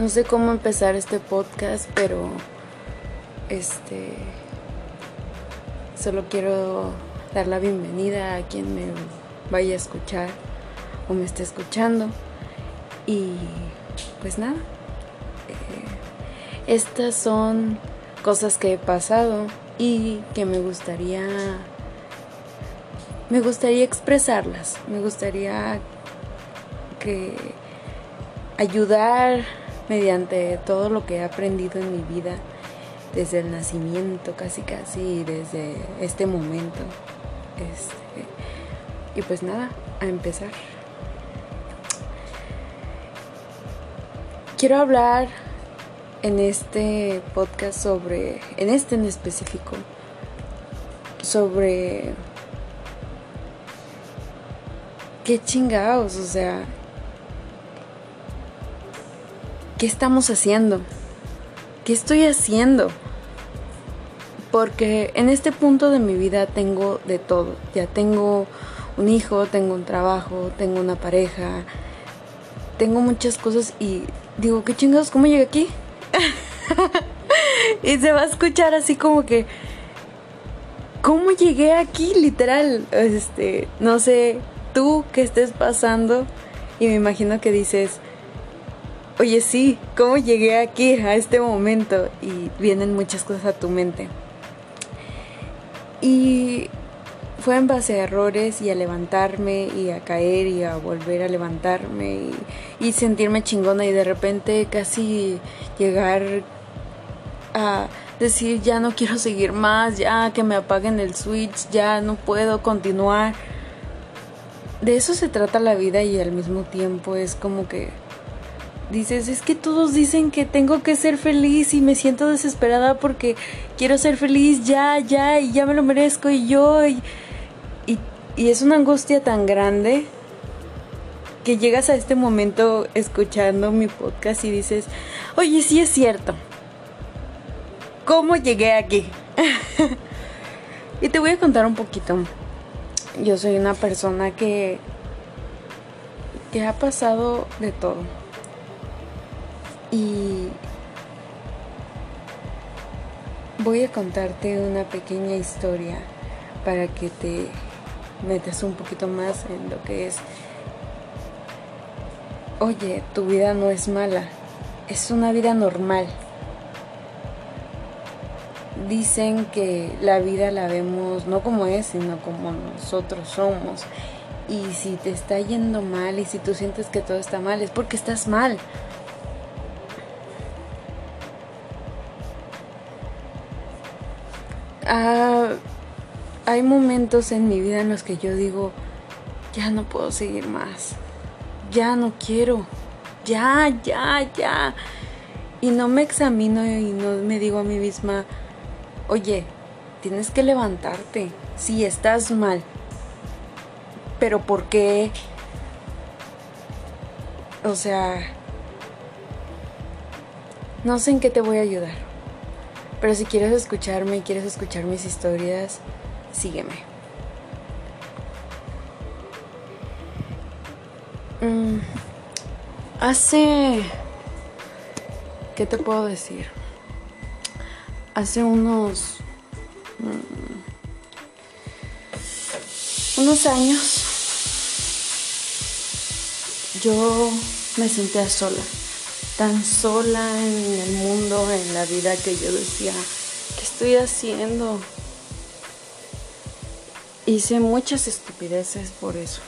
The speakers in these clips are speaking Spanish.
No sé cómo empezar este podcast, pero este solo quiero dar la bienvenida a quien me vaya a escuchar o me esté escuchando. Y pues nada, eh, estas son cosas que he pasado y que me gustaría me gustaría expresarlas, me gustaría que ayudar mediante todo lo que he aprendido en mi vida desde el nacimiento, casi casi desde este momento. Este, y pues nada, a empezar. Quiero hablar en este podcast sobre, en este en específico, sobre qué chingados, o sea, ¿qué estamos haciendo? ¿Qué estoy haciendo? Porque en este punto de mi vida tengo de todo. Ya tengo un hijo, tengo un trabajo, tengo una pareja, tengo muchas cosas y digo, ¿qué chingados? ¿Cómo llegué aquí? y se va a escuchar así como que, ¿cómo llegué aquí? Literal, este, no sé, tú que estés pasando y me imagino que dices, oye sí, ¿cómo llegué aquí a este momento? Y vienen muchas cosas a tu mente. Y fue en base a errores y a levantarme y a caer y a volver a levantarme y, sentirme chingona y de repente casi llegar a decir ya no quiero seguir más, ya que me apaguen el switch, ya no puedo continuar. De eso se trata la vida y al mismo tiempo es como que dices, es que todos dicen que tengo que ser feliz y me siento desesperada porque quiero ser feliz ya, ya, y ya me lo merezco y yo, y, y, es una angustia tan grande que llegas a este momento escuchando mi podcast y dices, oye, sí es cierto, ¿cómo llegué aquí? y te voy a contar un poquito. Yo soy una persona que, que ha pasado de todo y voy a contarte una pequeña historia para que te metas un poquito más en lo que es, oye, tu vida no es mala, es una vida normal. Dicen que la vida la vemos no como es, sino como nosotros somos. Y si te está yendo mal y si tú sientes que todo está mal, es porque estás mal. Ah, hay momentos en mi vida en los que yo digo, ya no puedo seguir más, ya no quiero, ya, ya, ya. Y no me examino y no me digo a mí misma, oye, tienes que levantarte, si estás mal, pero ¿por qué? O sea, no sé en qué te voy a ayudar. Pero si quieres escucharme y quieres escuchar mis historias, sígueme. Mm, hace... ¿Qué te puedo decir? Hace unos... Mm, unos años yo me sentía sola tan sola en el mundo, en la vida que yo decía, ¿qué estoy haciendo? Hice muchas estupideces por eso.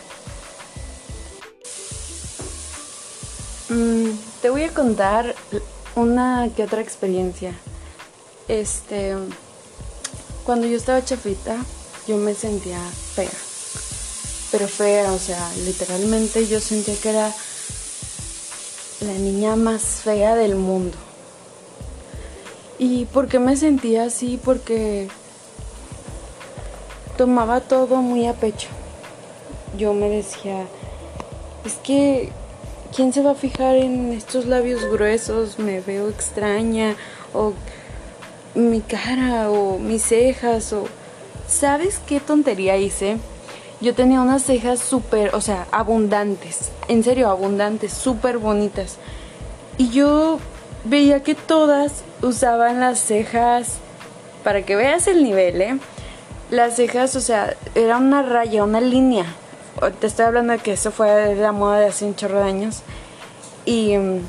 Mm, te voy a contar una que otra experiencia. Este, cuando yo estaba chafita, yo me sentía fea. Pero fea, o sea, literalmente yo sentía que era la niña más fea del mundo. ¿Y por qué me sentía así? Porque tomaba todo muy a pecho. Yo me decía, es que, ¿quién se va a fijar en estos labios gruesos? Me veo extraña, o mi cara, o mis cejas, o... ¿Sabes qué tontería hice? Yo tenía unas cejas súper, o sea, abundantes. En serio, abundantes, súper bonitas. Y yo veía que todas usaban las cejas, para que veas el nivel, ¿eh? Las cejas, o sea, era una raya, una línea. Te estoy hablando de que eso fue la moda de hace un chorro de años. Y mm,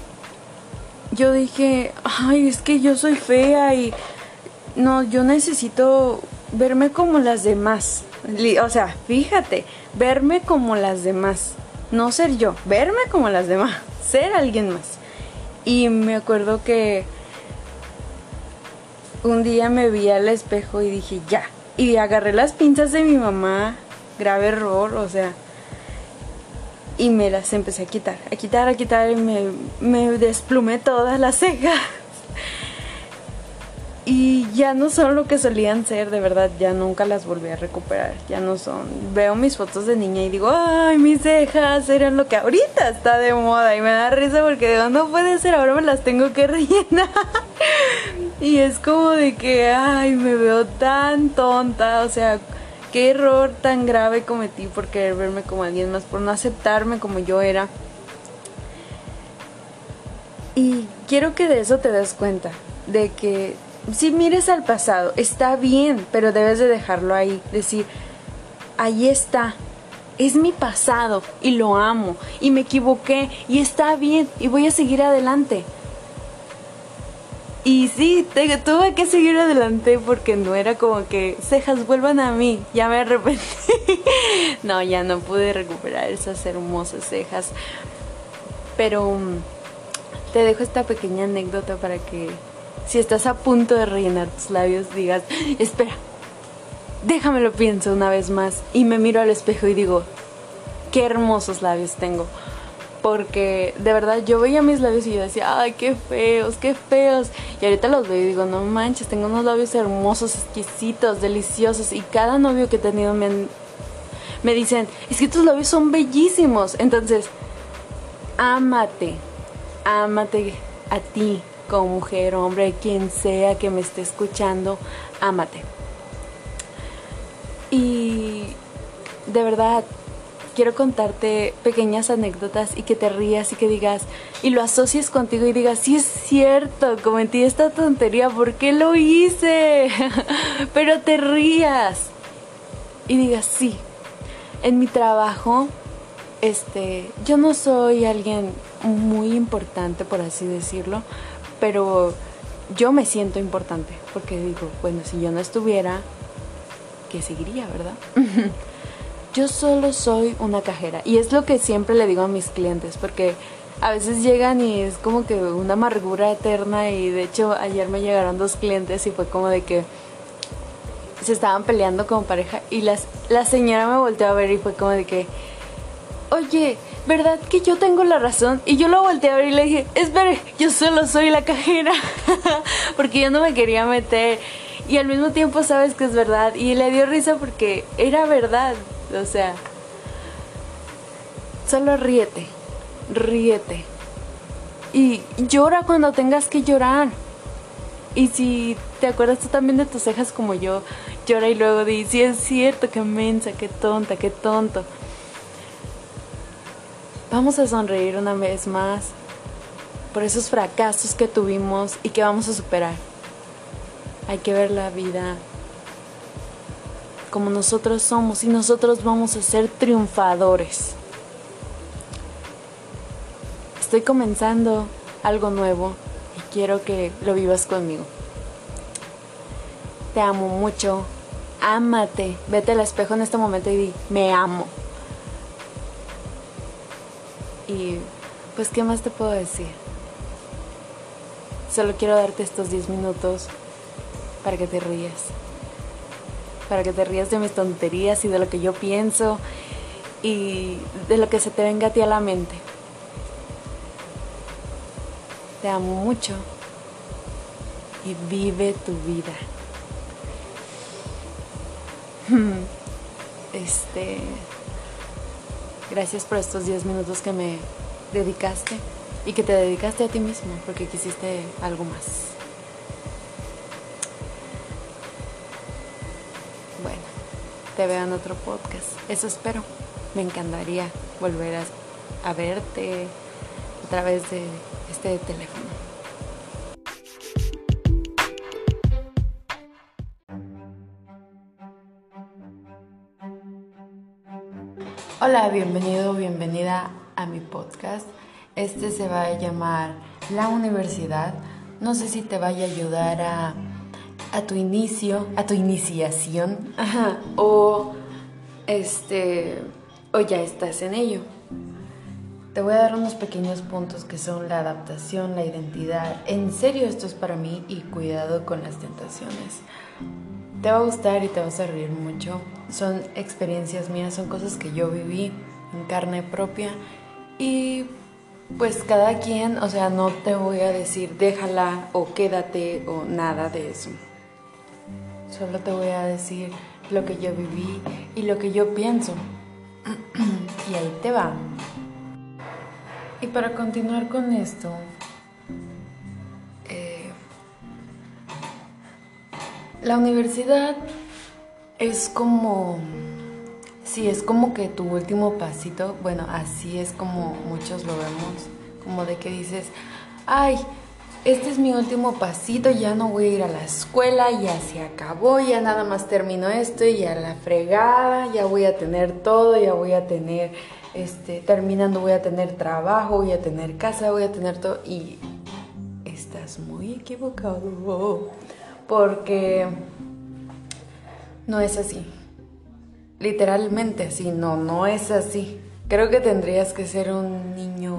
yo dije, ay, es que yo soy fea y no, yo necesito verme como las demás. O sea, fíjate, verme como las demás. No ser yo, verme como las demás, ser alguien más. Y me acuerdo que un día me vi al espejo y dije, ya. Y agarré las pinzas de mi mamá, grave error, o sea. Y me las empecé a quitar, a quitar, a quitar y me, me desplumé todas las cejas y ya no son lo que solían ser, de verdad, ya nunca las volví a recuperar, ya no son. Veo mis fotos de niña y digo, ay, mis cejas eran lo que ahorita está de moda y me da risa porque digo, no puede ser, ahora me las tengo que rellenar. y es como de que, ay, me veo tan tonta, o sea, qué error tan grave cometí por querer verme como alguien más, por no aceptarme como yo era. Y quiero que de eso te des cuenta, de que si mires al pasado, está bien, pero debes de dejarlo ahí, decir, ahí está, es mi pasado y lo amo y me equivoqué y está bien y voy a seguir adelante. Y sí, tuve que seguir adelante porque no era como que cejas vuelvan a mí, ya me arrepentí. no, ya no pude recuperar esas hermosas cejas. Pero mm, te dejo esta pequeña anécdota para que si estás a punto de rellenar tus labios, digas, espera, déjame lo pienso una vez más. Y me miro al espejo y digo, qué hermosos labios tengo. Porque de verdad yo veía mis labios y yo decía, ay, qué feos, qué feos. Y ahorita los veo y digo, no manches, tengo unos labios hermosos, exquisitos, deliciosos. Y cada novio que he tenido me, me dicen, es que tus labios son bellísimos. Entonces, ámate, ámate a ti, como mujer, hombre, quien sea que me esté escuchando, ámate. Y de verdad, quiero contarte pequeñas anécdotas y que te rías y que digas, y lo asocies contigo y digas, sí es cierto, cometí esta tontería, ¿por qué lo hice? Pero te rías y digas, sí, en mi trabajo, este, yo no soy alguien muy importante, por así decirlo, pero yo me siento importante porque digo, bueno, si yo no estuviera, ¿qué seguiría, verdad? yo solo soy una cajera y es lo que siempre le digo a mis clientes porque a veces llegan y es como que una amargura eterna y de hecho ayer me llegaron dos clientes y fue como de que se estaban peleando como pareja y las, la señora me volteó a ver y fue como de que, oye, ¿verdad que yo tengo la razón? Y yo lo volteé a ver y le dije, espere, yo solo soy la cajera, porque yo no me quería meter. Y al mismo tiempo sabes que es verdad. Y le dio risa porque era verdad. O sea, solo ríete, ríete. Y llora cuando tengas que llorar. Y si te acuerdas tú también de tus cejas como yo, llora y luego di, sí es cierto, qué mensa, qué tonta, qué tonto. Vamos a sonreír una vez más por esos fracasos que tuvimos y que vamos a superar. Hay que ver la vida como nosotros somos y nosotros vamos a ser triunfadores. Estoy comenzando algo nuevo y quiero que lo vivas conmigo. Te amo mucho. Ámate. Vete al espejo en este momento y di, me amo. Y pues, ¿qué más te puedo decir? Solo quiero darte estos 10 minutos para que te rías. Para que te rías de mis tonterías y de lo que yo pienso y de lo que se te venga a ti a la mente. Te amo mucho y vive tu vida. Este Gracias por estos 10 minutos que me dedicaste y que te dedicaste a ti mismo porque quisiste algo más. Bueno, te veo en otro podcast. Eso espero. Me encantaría volver a, verte, través de este teléfono. Hola, bienvenido, bienvenida a mi podcast. Este se va a llamar La Universidad. No sé si te vaya a ayudar a, a tu inicio, a tu iniciación, o este, o ya estás en ello. Te voy a dar unos pequeños puntos que son la adaptación, la identidad. En serio, esto es para mí y cuidado con las tentaciones. Te va a gustar y te vas a reír mucho. Son experiencias mías, son cosas que yo viví en carne propia y pues cada quien, o sea, no te voy a decir déjala o quédate o nada de eso. Solo te voy a decir lo que yo viví y lo que yo pienso. y ahí te va. Y para continuar con esto, la universidad es como, sí, es como que tu último pasito, bueno, así es como muchos lo vemos, como de que dices, ay, este es mi último pasito, ya no voy a ir a la escuela, ya se acabó, ya nada más termino esto y ya la fregada, ya voy a tener todo, ya voy a tener este, terminando voy a tener trabajo, voy a tener casa, voy a tener todo. Y estás muy equivocado. Porque no es así. Literalmente así, no, no es así. Creo que tendrías que ser un niño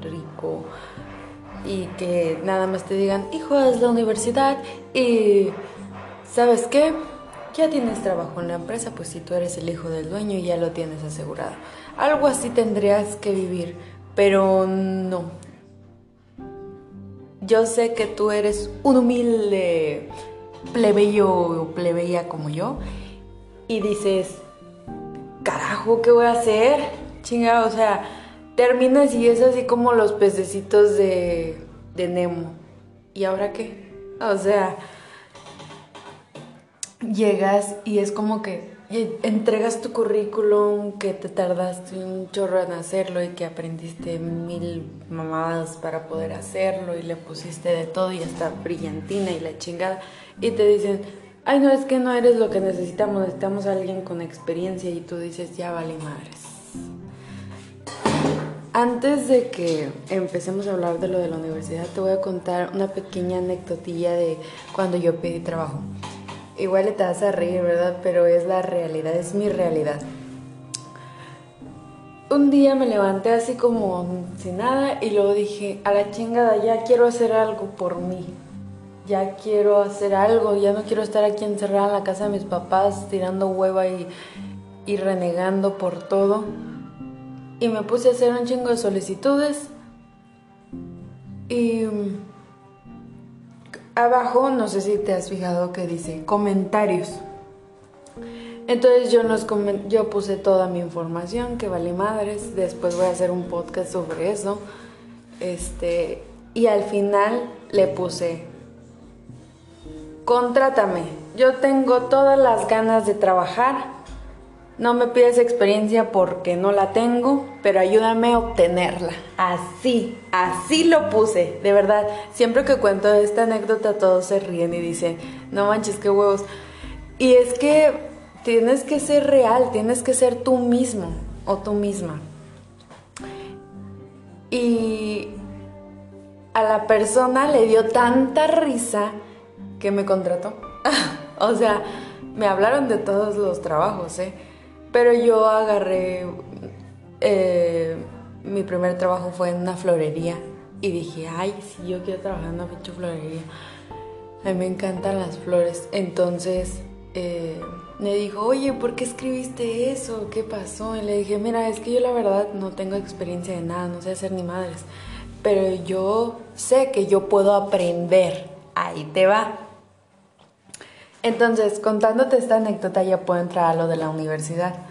rico y que nada más te digan, hijo, es la universidad y ¿sabes qué? Ya tienes trabajo en la empresa, pues si tú eres el hijo del dueño ya lo tienes asegurado. Algo así tendrías que vivir, pero no. Yo sé que tú eres un humilde plebeyo o plebeya como yo y dices, carajo, ¿qué voy a hacer? Chinga, o sea, terminas y es así como los pececitos de, de Nemo. ¿Y ahora qué? O sea, llegas y es como que entregas tu currículum que te tardaste un chorro en hacerlo y que aprendiste mil mamadas para poder hacerlo y le pusiste de todo y hasta brillantina y la chingada y te dicen, ay no, es que no eres lo que necesitamos, necesitamos a alguien con experiencia y tú dices, ya vale madres. Antes de que empecemos a hablar de lo de la universidad, te voy a contar una pequeña anecdotilla de cuando yo pedí trabajo. Igual te vas a reír, ¿verdad? Pero es la realidad, es mi realidad. Un día me levanté así como sin nada y luego dije, a la chingada, ya quiero hacer algo por mí. Ya quiero hacer algo, ya no quiero estar aquí encerrada en la casa de mis papás tirando hueva y, y renegando por todo. Y me puse a hacer un chingo de solicitudes. Y abajo, no sé si te has fijado que dice comentarios. Entonces yo, nos yo puse toda mi información, que vale madres. Después voy a hacer un podcast sobre eso. Este, y al final le puse, contrátame. Yo tengo todas las ganas de trabajar no me pides experiencia porque no la tengo, pero ayúdame a obtenerla. Así, así lo puse, de verdad. Siempre que cuento esta anécdota todos se ríen y dicen, no manches, qué huevos. Y es que tienes que ser real, tienes que ser tú mismo o tú misma. Y a la persona le dio tanta risa que me contrató. o sea, me hablaron de todos los trabajos, ¿eh? Pero yo agarré, eh, mi primer trabajo fue en una florería y dije, ay, si yo quiero trabajar en una pinche florería. A mí me encantan las flores. Entonces eh, me dijo, oye, ¿por qué escribiste eso? ¿Qué pasó? Y le dije, mira, es que yo la verdad no tengo experiencia de nada, no sé hacer ni madres. Pero yo sé que yo puedo aprender. Ahí te va. Entonces, contándote esta anécdota ya puedo entrar a lo de la universidad.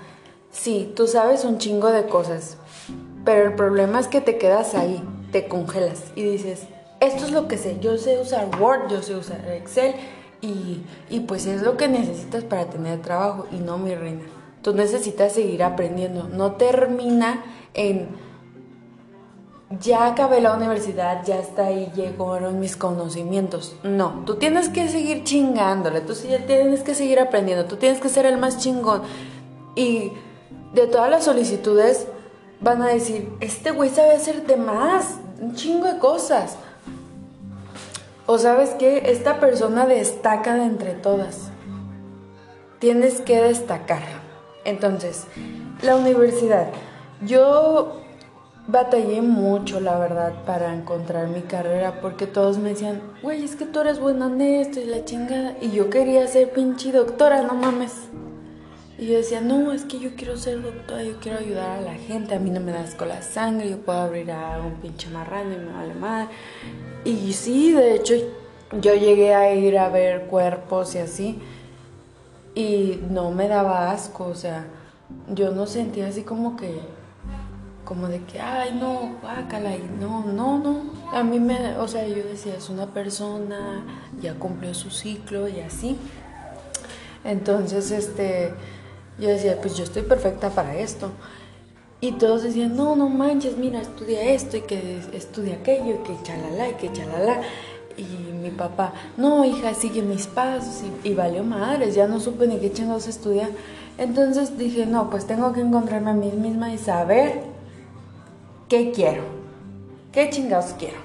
Sí, tú sabes un chingo de cosas, pero el problema es que te quedas ahí, te congelas y dices, esto es lo que sé, yo sé usar Word, yo sé usar Excel y, y pues es lo que necesitas para tener trabajo y no mi reina. Tú necesitas seguir aprendiendo, no termina en ya acabé la universidad, ya está ahí llegaron mis conocimientos. No, tú tienes que seguir chingándole, tú tienes que seguir aprendiendo, tú tienes que ser el más chingón. Y de todas las solicitudes van a decir, este güey sabe hacer de más, un chingo de cosas. O sabes qué, esta persona destaca de entre todas. Tienes que destacar. Entonces, la universidad. Yo batallé mucho, la verdad, para encontrar mi carrera porque todos me decían, güey, es que tú eres buena en esto y la chingada. Y yo quería ser pinche doctora, no mames. Y yo decía, no, es que yo quiero ser doctora, yo quiero ayudar a la gente, a mí no me das con la sangre, yo puedo abrir a un pinche marrano y me vale madre. Y sí, de hecho, yo llegué a ir a ver cuerpos y así, y no me daba asco, o sea, yo no sentía así como que, como de que, ay, no, guácala, y no, no, no. A mí me, o sea, yo decía, es una persona, ya cumplió su ciclo y así. Entonces, este yo decía, pues yo estoy perfecta para esto. Y todos decían, no, no manches, mira, estudia esto y que estudia aquello y que chalala y que chalala. Y mi papá, no, hija, sigue mis pasos. Y, valió madres, ya no supe ni qué chingados estudiar. Entonces dije, no, pues tengo que encontrarme a mí misma y saber qué quiero, qué chingados quiero.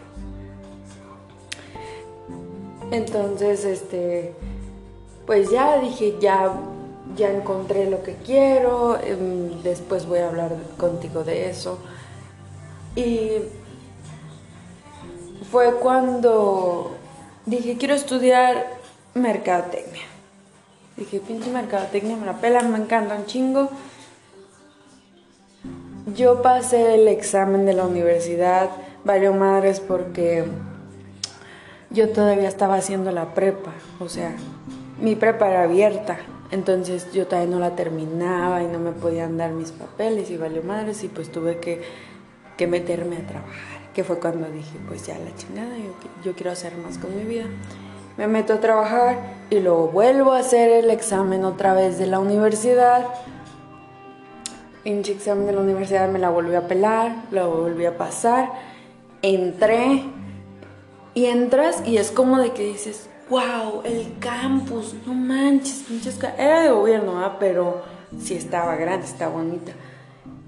Entonces, este, pues ya dije, ya ya encontré lo que quiero, em, después voy a hablar contigo de eso. Y fue cuando dije, quiero estudiar mercadotecnia. Dije, pinche mercadotecnia, me la pela, me encanta un chingo. Yo pasé el examen de la universidad, valió madres porque yo todavía estaba haciendo la prepa, o sea, mi prepa era abierta. Entonces yo todavía no la terminaba y no me podían dar mis papeles y valió madres y pues tuve que, meterme a trabajar, que fue cuando dije, pues ya la chingada, yo, yo quiero hacer más con mi vida. Me meto a trabajar y luego vuelvo a hacer el examen otra vez de la universidad. Pinche examen de la universidad me la volví a pelar, lo volví a pasar, entré y entras y es como de que dices, wow, el campus, no manches, pinches. Era de gobierno, ¿verdad? pero sí estaba grande, estaba bonita.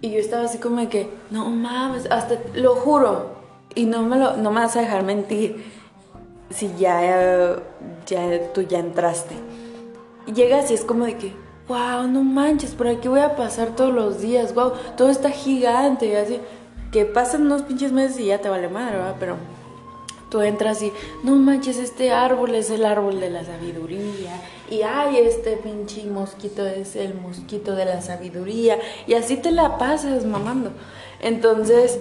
Y yo estaba así como de que, no mames, hasta lo juro, y no me, lo, no me vas a dejar mentir si ya, ya tú ya entraste. Y llegas y es como de que, wow, no manches, por aquí voy a pasar todos los días, wow, todo está gigante, y así, que pasan unos pinches meses y ya te vale madre, ¿verdad? Pero tú entras y, no manches, este árbol es el árbol de la sabiduría. Y ay, este pinche mosquito es el mosquito de la sabiduría. Y así te la pasas mamando. Entonces,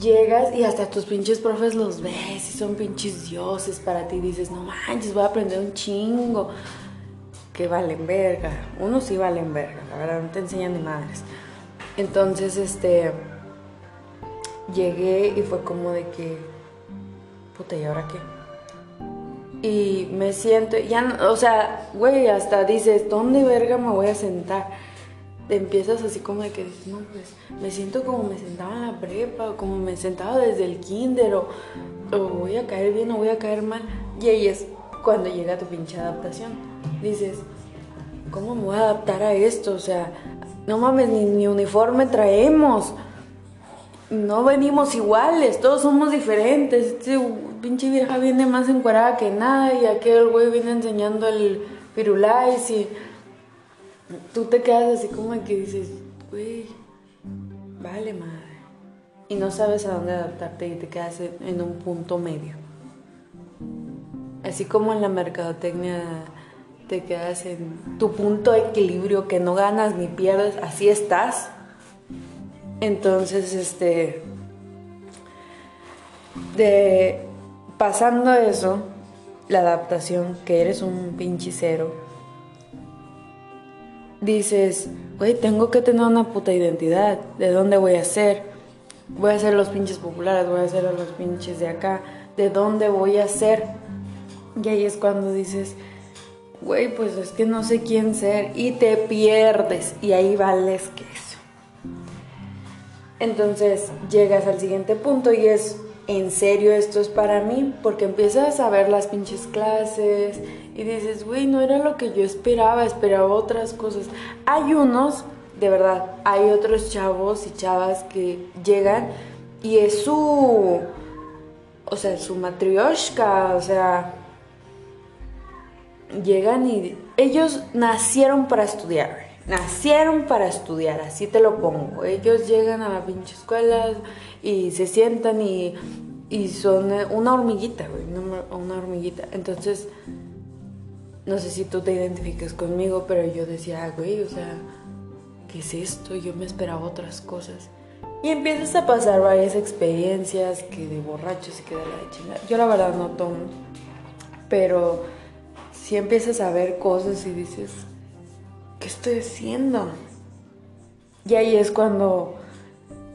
llegas y hasta tus pinches profes los ves y son pinches dioses para ti. Dices, no manches, voy a aprender un chingo. Que valen verga. Unos sí valen verga, la verdad, no te enseñan ni madres. Entonces, este llegué y fue como de que, puta, ¿y ahora qué? Y me siento, ya, o sea, güey, hasta dices, ¿dónde verga me voy a sentar? empiezas así como de que dices, no, pues me siento como me sentaba en la prepa, como me sentaba desde el kinder, o, o voy a caer bien o voy a caer mal. Y ahí es cuando llega tu pinche adaptación. Dices, ¿cómo me voy a adaptar a esto? O sea, no mames, ni, ni uniforme traemos no venimos iguales, todos somos diferentes. Este pinche vieja viene más encuadrada que nada y aquel güey viene enseñando el pirulais y tú te quedas así como que dices, güey, vale madre. Y no sabes a dónde adaptarte y te quedas en un punto medio. Así como en la mercadotecnia te quedas en tu punto de equilibrio que no ganas ni pierdes, así estás entonces, este, de pasando eso, la adaptación, que eres un pinche cero, dices, güey, tengo que tener una puta identidad, ¿de dónde voy a ser? Voy a ser los pinches populares, voy a ser los pinches de acá, ¿de dónde voy a ser? Y ahí es cuando dices, güey, pues es que no sé quién ser y te pierdes y ahí vales que Entonces llegas al siguiente punto y es, ¿en serio esto es para mí? Porque empiezas a ver las pinches clases y dices, güey, no era lo que yo esperaba, esperaba otras cosas. Hay unos, de verdad, hay otros chavos y chavas que llegan y es su, o sea, su matrioshka, o sea, llegan y ellos nacieron para estudiar nacieron para estudiar, así te lo pongo. Ellos llegan a la pinche escuela y se sientan y, y son una hormiguita, güey, una, hormiguita. Entonces, no sé si tú te identificas conmigo, pero yo decía, ah, güey, o sea, ¿qué es esto? Yo me esperaba otras cosas. Y empiezas a pasar varias experiencias que de borrachos y que de la chingada. Yo la verdad no tomo, pero si empiezas a ver cosas y dices, ¿qué estoy haciendo? Y ahí es cuando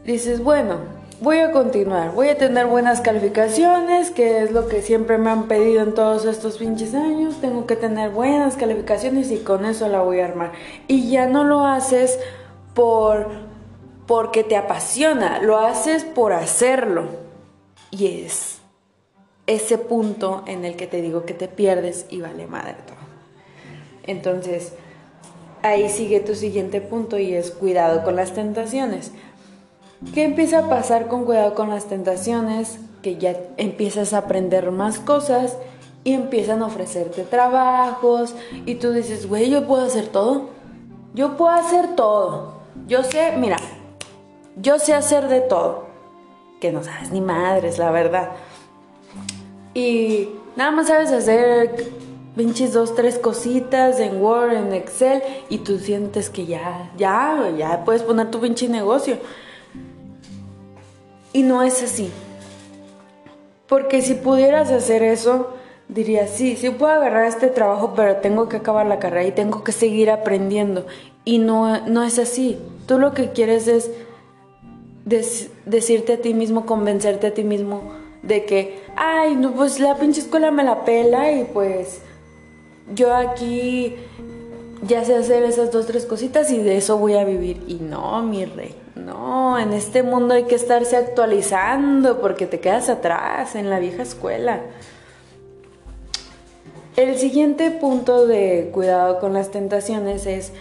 dices, bueno, voy a continuar, voy a tener buenas calificaciones, que es lo que siempre me han pedido en todos estos pinches años, tengo que tener buenas calificaciones y con eso la voy a armar. Y ya no lo haces por porque te apasiona, lo haces por hacerlo. Y es ese punto en el que te digo que te pierdes y vale madre todo. Entonces, ahí sigue tu siguiente punto y es cuidado con las tentaciones. ¿Qué empieza a pasar con cuidado con las tentaciones? Que ya empiezas a aprender más cosas y empiezan a ofrecerte trabajos y tú dices, güey, yo puedo hacer todo. Yo puedo hacer todo. Yo sé, mira, yo sé hacer de todo. Que no sabes ni madres, la verdad. Y nada más sabes hacer pinches dos, tres cositas en Word, en Excel, y tú sientes que ya, ya, ya puedes poner tu pinche negocio. Y no es así. Porque si pudieras hacer eso, dirías, sí, sí puedo agarrar este trabajo, pero tengo que acabar la carrera y tengo que seguir aprendiendo. Y no, no es así. Tú lo que quieres es decirte a ti mismo, convencerte a ti mismo de que, ay, no, pues la pinche escuela me la pela y pues yo aquí ya sé hacer esas dos, tres cositas y de eso voy a vivir. Y no, mi rey, no, en este mundo hay que estarse actualizando porque te quedas atrás en la vieja escuela. El siguiente punto de cuidado con las tentaciones es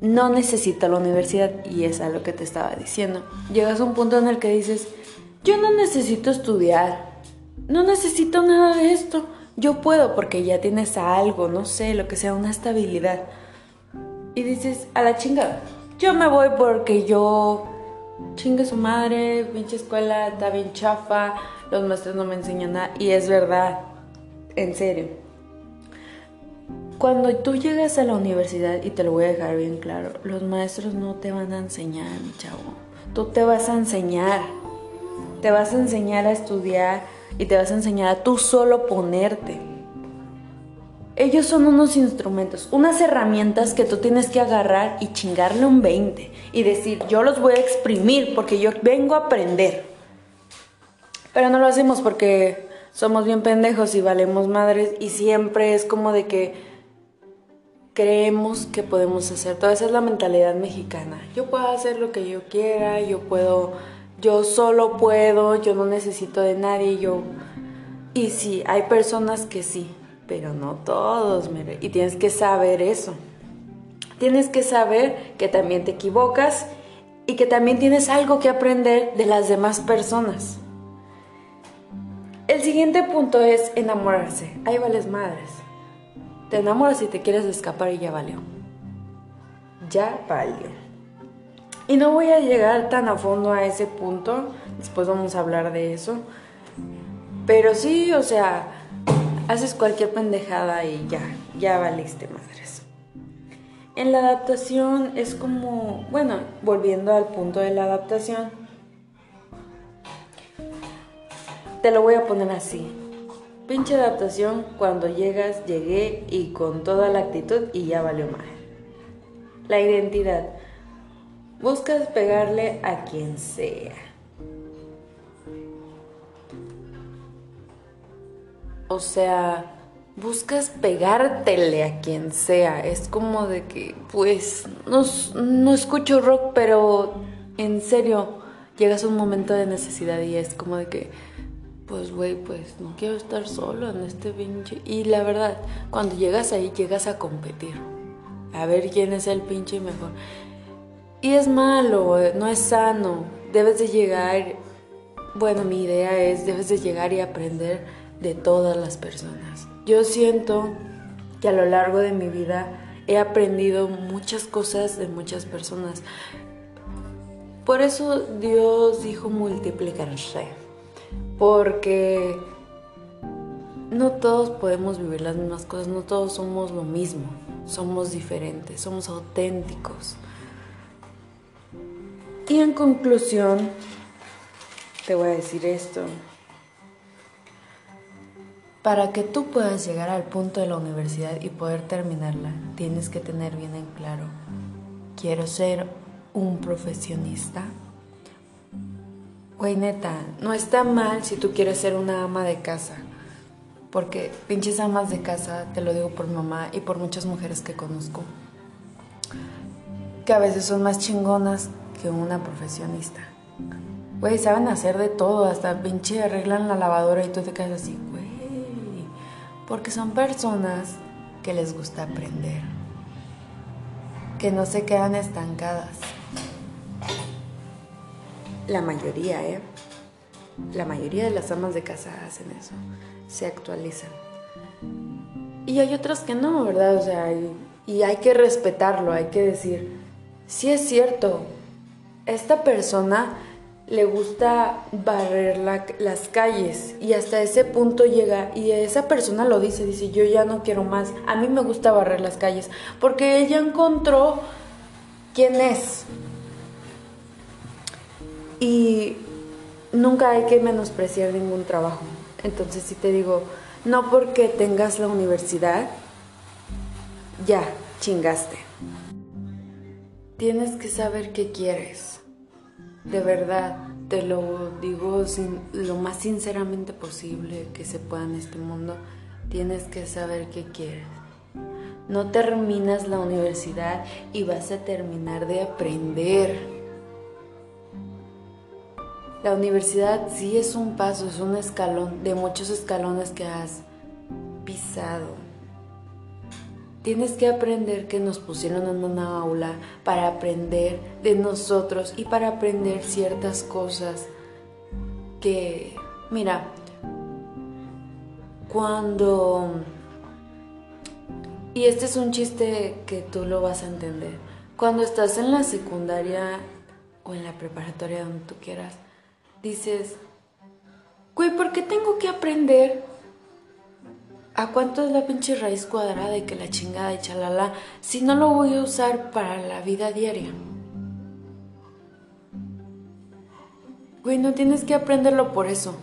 no necesita la universidad y es a lo que te estaba diciendo. Llegas a un punto en el que dices, yo no necesito estudiar, no necesito nada de esto yo puedo porque ya tienes algo, no sé, lo que sea, una estabilidad. Y dices, a la chingada, yo me voy porque yo chingue su madre, pinche escuela, está bien chafa, los maestros no me enseñan nada. Y es verdad, en serio. Cuando tú llegas a la universidad, y te lo voy a dejar bien claro, los maestros no te van a enseñar, mi chavo. Tú te vas a enseñar. Te vas a enseñar a estudiar y te vas a enseñar a tú solo ponerte. Ellos son unos instrumentos, unas herramientas que tú tienes que agarrar y chingarle un 20 y decir, yo los voy a exprimir porque yo vengo a aprender. Pero no lo hacemos porque somos bien pendejos y valemos madres y siempre es como de que creemos que podemos hacer. Toda esa es la mentalidad mexicana. Yo puedo hacer lo que yo quiera, yo puedo yo solo puedo, yo no necesito de nadie, yo... Y sí, hay personas que sí, pero no todos, mire. Y tienes que saber eso. Tienes que saber que también te equivocas y que también tienes algo que aprender de las demás personas. El siguiente punto es enamorarse. Ahí vales madres. Te enamoras y te quieres escapar y ya valió. Ya valió. Y no voy a llegar tan a fondo a ese punto, después vamos a hablar de eso. Pero sí, o sea, haces cualquier pendejada y ya, ya valiste madres. En la adaptación es como, bueno, volviendo al punto de la adaptación, te lo voy a poner así. Pinche adaptación, cuando llegas, llegué y con toda la actitud y ya valió mal. La identidad. Buscas pegarle a quien sea. O sea, buscas pegártele a quien sea. Es como de que, pues, no, no escucho rock, pero en serio, llegas a un momento de necesidad y es como de que, pues, güey, pues no quiero estar solo en este pinche. Y la verdad, cuando llegas ahí, llegas a competir. A ver quién es el pinche mejor. Y es malo, no es sano. Debes de llegar, bueno, mi idea es, debes de llegar y aprender de todas las personas. Yo siento que a lo largo de mi vida he aprendido muchas cosas de muchas personas. Por eso Dios dijo multiplicarse. Porque no todos podemos vivir las mismas cosas, no todos somos lo mismo, somos diferentes, somos auténticos. Y en conclusión, te voy a decir esto. Para que tú puedas llegar al punto de la universidad y poder terminarla, tienes que tener bien en claro, quiero ser un profesionista. Güey, neta, no está mal si tú quieres ser una ama de casa. Porque pinches amas de casa, te lo digo por mamá y por muchas mujeres que conozco, que a veces son más chingonas que una profesionista. Güey, saben hacer de todo, hasta pinche arreglan la lavadora y tú te quedas así, porque son personas que les gusta aprender, que no se quedan estancadas. La mayoría, ¿eh? La mayoría de las amas de casa hacen eso, se actualizan. Y hay otras que no, ¿verdad? O sea, y, y hay que respetarlo, hay que decir, si es cierto, esta persona le gusta barrer las calles y hasta ese punto llega y esa persona lo dice, dice yo ya no quiero más, a mí me gusta barrer las calles porque ella encontró quién es. Y nunca hay que menospreciar ningún trabajo. Entonces si te digo, no porque tengas la universidad, ya, chingaste. Tienes que saber qué quieres de verdad, te lo digo lo más sinceramente posible que se pueda en este mundo, tienes que saber qué quieres. No terminas la universidad y vas a terminar de aprender. La universidad sí es un paso, es un escalón de muchos escalones que has pisado Tienes que aprender que nos pusieron en una aula para aprender de nosotros y para aprender ciertas cosas que, mira, cuando... Y este es un chiste que tú lo vas a entender. Cuando estás en la secundaria o en la preparatoria donde tú quieras, dices, güey, ¿por qué tengo que aprender ¿A cuánto es la pinche raíz cuadrada y que la chingada y chalala si no lo voy a usar para la vida diaria? Güey, no tienes que aprenderlo por eso.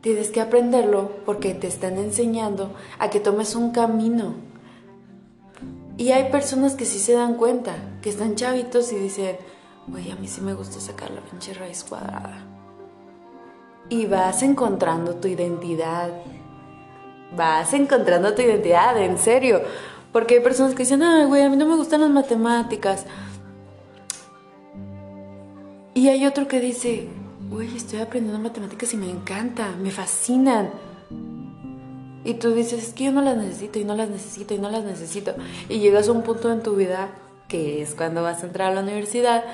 Tienes que aprenderlo porque te están enseñando a que tomes un camino. Y hay personas que sí se dan cuenta, que están chavitos y dicen, güey, a mí sí me gusta sacar la pinche raíz cuadrada. Y vas encontrando tu identidad, vas encontrando tu identidad, en serio. Porque hay personas que dicen, ay, güey, a mí no me gustan las matemáticas. Y hay otro que dice, güey, estoy aprendiendo matemáticas y me encanta, me fascinan. Y tú dices, es que yo no las necesito y no las necesito y no las necesito. Y llegas a un punto en tu vida, que es cuando vas a entrar a la universidad,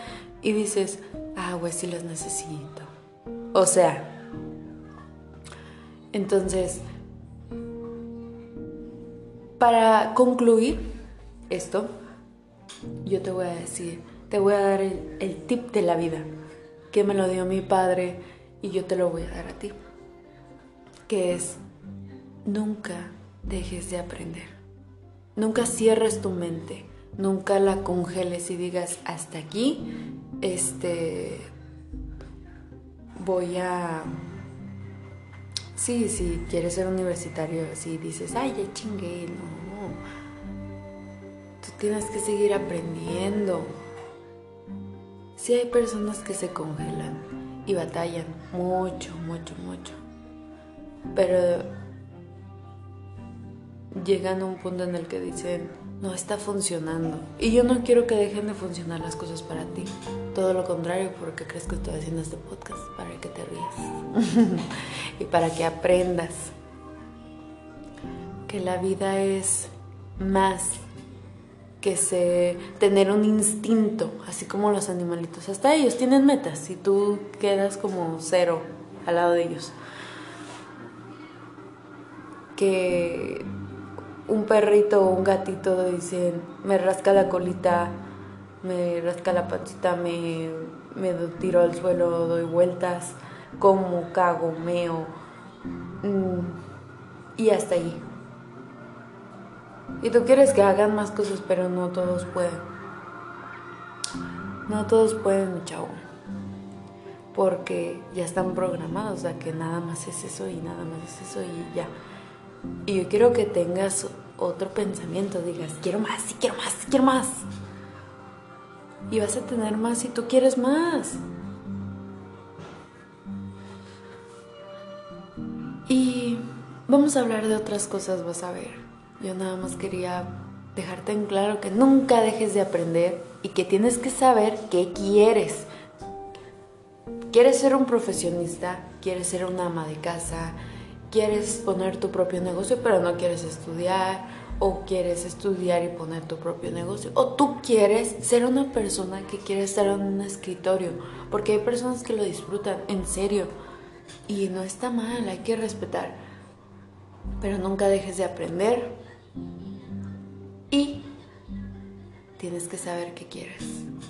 y dices, ah, güey, sí las necesito. O sea, entonces para concluir esto, yo te voy a decir, te voy a dar el, tip de la vida, que me lo dio mi padre y yo te lo voy a dar a ti, que es, nunca dejes de aprender, nunca cierres tu mente, nunca la congeles y digas, hasta aquí, este, voy a Sí, sí, quieres ser universitario, si dices, ay, ya chingué, no. Tú tienes que seguir aprendiendo. Sí hay personas que se congelan y batallan mucho, mucho, mucho. Pero llegan a un punto en el que dicen, no está funcionando. Y yo no quiero que dejen de funcionar las cosas para ti. Todo lo contrario, porque crees que estoy haciendo este podcast para que te rías y para que aprendas que la vida es más que tener un instinto, así como los animalitos. Hasta ellos tienen metas y tú quedas como cero al lado de ellos. Que un perrito o un gatito dicen, me rasca la colita, me rasca la pancita, me, me tiro al suelo, doy vueltas, como, cago, meo. Mm, y hasta ahí. Y tú quieres que hagan más cosas, pero no todos pueden. No todos pueden, chavo. Porque ya están programados a que nada más es eso y nada más es eso y ya. Y yo quiero que tengas otro pensamiento, digas, quiero más, quiero más, quiero más. Y vas a tener más si tú quieres más. Y vamos a hablar de otras cosas, vas a ver. Yo nada más quería dejarte en claro que nunca dejes de aprender y que tienes que saber qué quieres. ¿Quieres ser un profesionista? ¿Quieres ser una ama de casa? Quieres poner tu propio negocio pero no quieres estudiar o quieres estudiar y poner tu propio negocio o tú quieres ser una persona que quiere estar en un escritorio porque hay personas que lo disfrutan en serio y no está mal, hay que respetar pero nunca dejes de aprender. Y tienes que saber qué quieres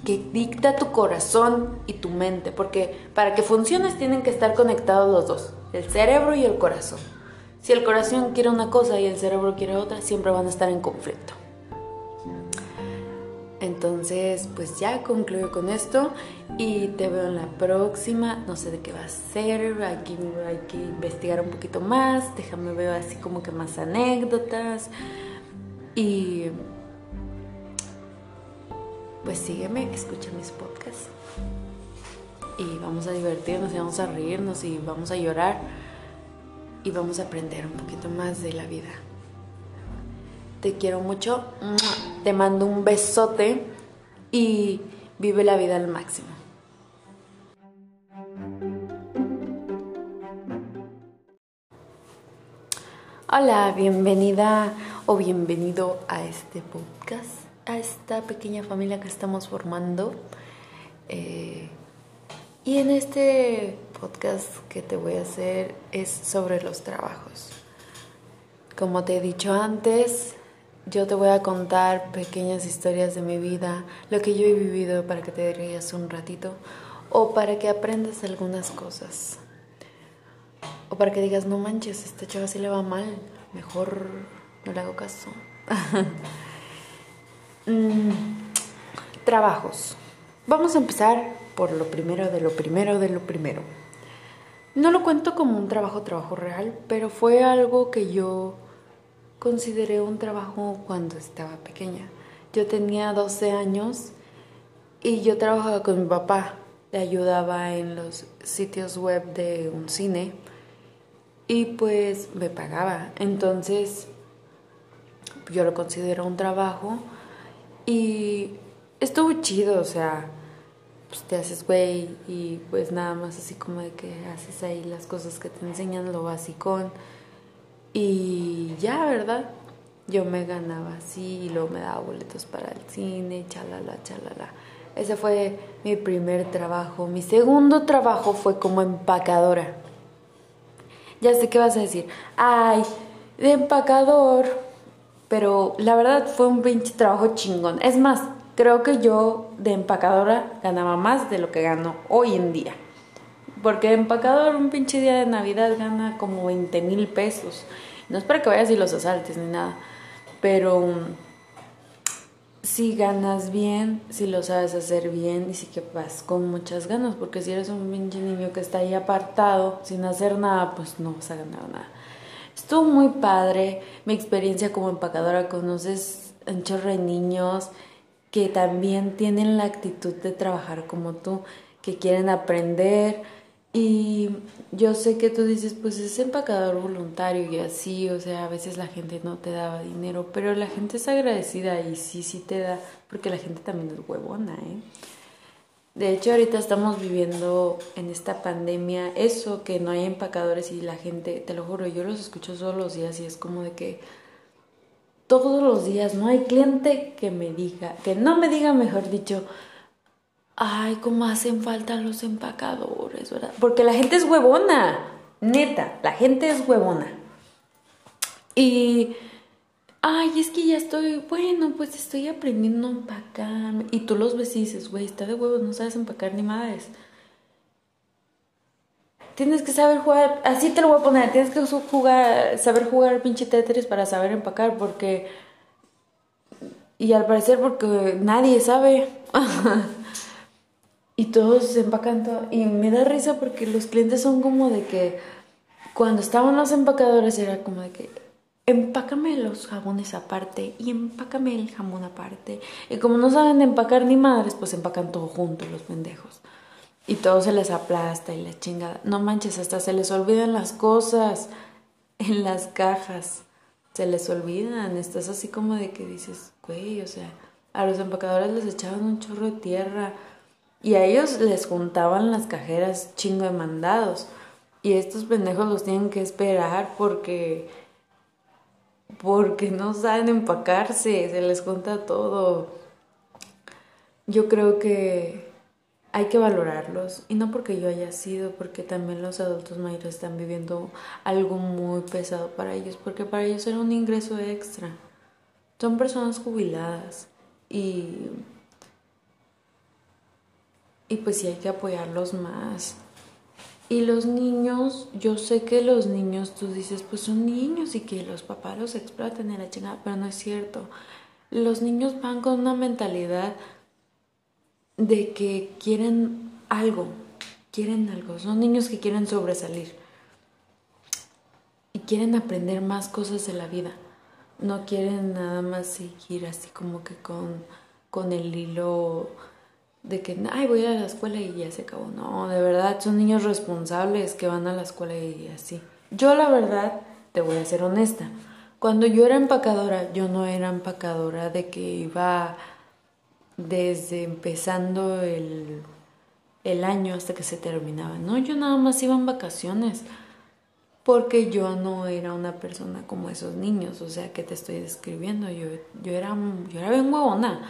que dicta tu corazón y tu mente porque para que funciones tienen que estar conectados los dos el cerebro y el corazón. Si el corazón quiere una cosa y el cerebro quiere otra, siempre van a estar en conflicto. Entonces, pues ya concluyo con esto y te veo en la próxima. No sé de qué va a ser, aquí hay que investigar un poquito más. Déjame ver así como que más anécdotas. Y pues sígueme, escucha mis podcasts y vamos a divertirnos y vamos a reírnos y vamos a llorar y vamos a aprender un poquito más de la vida. Te quiero mucho, te mando un besote y vive la vida al máximo. Hola, bienvenida o bienvenido a este podcast, a esta pequeña familia que estamos formando. Eh, y en este podcast que te voy a hacer es sobre los trabajos. Como te he dicho antes, yo te voy a contar pequeñas historias de mi vida, lo que yo he vivido para que te rías un ratito o para que aprendas algunas cosas. O para que digas, no manches, esta chava sí le va mal, mejor no le hago caso. Mm, trabajos. Vamos a empezar por lo primero de lo primero de lo primero. No lo cuento como un trabajo, trabajo real, pero fue algo que yo consideré un trabajo cuando estaba pequeña. Yo tenía 12 años y yo trabajaba con mi papá. Le ayudaba en los sitios web de un cine y pues me pagaba. Entonces yo lo considero un trabajo y estuvo chido, o sea, pues te haces güey y pues nada más así como de que haces ahí las cosas que te enseñan lo básico y ya, ¿verdad? Yo me ganaba así y luego me daba boletos para el cine, chalala, chalala. Ese fue mi primer trabajo. Mi segundo trabajo fue como empacadora. Ya sé qué vas a decir. Ay, de empacador. Pero la verdad fue un pinche trabajo chingón. Es más, creo que yo de empacadora ganaba más de lo que gano hoy en día. Porque empacador un pinche día de Navidad gana como 20 mil pesos. No es para que vayas y los asaltes ni nada. Pero um, si ganas bien, si lo sabes hacer bien y si que vas con muchas ganas. Porque si eres un pinche niño que está ahí apartado sin hacer nada, pues no vas a ganar nada. Estuvo muy padre mi experiencia como empacadora. Conoces un chorro de niños que también tienen la actitud de trabajar como tú, que quieren aprender Y yo sé que tú dices, pues es empacador voluntario y así, o sea, a veces la gente no te daba dinero, pero la gente es agradecida y sí, sí te da, porque la gente también es huevona, ¿eh? De hecho, ahorita estamos viviendo en esta pandemia eso, que no hay empacadores y la gente, te lo juro, yo los escucho todos los días y es como de que todos los días no hay cliente que me diga, que no me diga, mejor dicho, ay, cómo hacen falta los empacadores, ¿verdad? Porque la gente es huevona, neta, la gente es huevona. Y, ay, es que ya estoy, bueno, pues estoy aprendiendo a empacar. Y tú los ves y dices, güey, está de huevos, no sabes empacar ni madres. Tienes que saber jugar, así te lo voy a poner, tienes que jugar, saber jugar pinche Tetris para saber empacar, porque... Y al parecer porque nadie sabe. y todos empacan todo. Y me da risa porque los clientes son como de que cuando estaban los empacadores era como de que empácame los jabones aparte y empácame el jamón aparte. Y como no saben empacar ni madres, pues empacan todo junto los pendejos. Y todo se les aplasta y la chingada. No manches, hasta se les olvidan las cosas en las cajas. Se les olvidan. Estás así como de que dices, güey, o sea, a los empacadores les echaban un chorro de tierra y a ellos les juntaban las cajeras chingo de mandados. Y estos pendejos los tienen que esperar porque. Porque no saben empacarse, se les junta todo. Yo creo que hay que valorarlos. Y no porque yo haya sido, porque también los adultos mayores están viviendo algo muy pesado para ellos, porque para ellos era un ingreso extra. Son personas jubiladas y y pues sí hay que apoyarlos más. Y los niños, yo sé que los niños, tú dices, pues son niños y que los papás los explotan en la chingada, pero no es cierto. Los niños van con una mentalidad de que quieren algo, quieren algo. Son niños que quieren sobresalir y quieren aprender más cosas de la vida. No quieren nada más seguir así como que con, con el hilo de que, ay, voy a la escuela y ya se acabó. No, de verdad, son niños responsables que van a la escuela y así. Yo la verdad, te voy a ser honesta, cuando yo era empacadora, yo no era empacadora de que iba desde empezando el, el año hasta que se terminaba. No, yo nada más iba en vacaciones porque yo no era una persona como esos niños, o sea, que te estoy describiendo. Yo, yo, era, yo era bien huevona.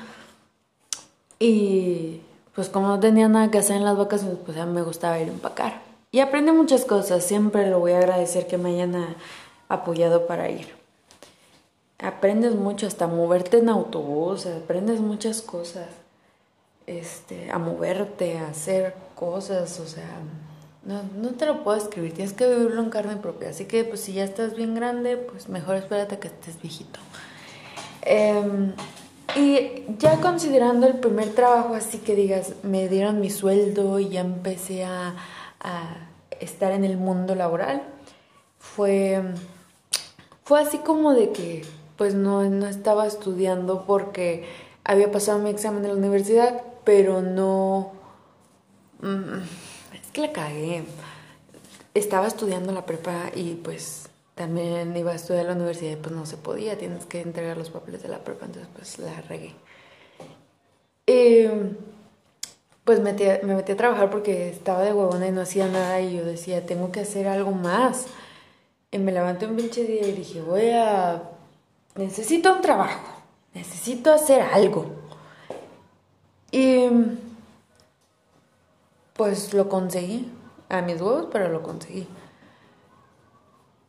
Y pues como no tenía nada que hacer en las vacaciones, pues ya me gustaba ir a empacar. Y aprendí muchas cosas, siempre lo voy a agradecer que me hayan apoyado para ir. Aprendes mucho, hasta moverte en autobús, aprendes muchas cosas. Este, a moverte, a hacer cosas, o sea, no, no te lo puedo escribir, tienes que vivirlo en carne propia. Así que pues si ya estás bien grande, pues mejor espérate que estés viejito. Eh, y ya considerando el primer trabajo, así que digas, me dieron mi sueldo y ya empecé a, estar en el mundo laboral, fue, fue así como de que pues no, no estaba estudiando porque había pasado mi examen en la universidad, pero no... Mm, es que la cagué. Estaba estudiando la prepa y pues también iba a estudiar a la universidad y pues no se podía, tienes que entregar los papeles de la prepa, entonces pues la regué. Y pues me metí a trabajar porque estaba de huevona y no hacía nada y yo decía, tengo que hacer algo más. Y me levanté un pinche día y dije, voy a... Necesito un trabajo, necesito hacer algo. Y pues lo conseguí, a mis huevos, pero lo conseguí.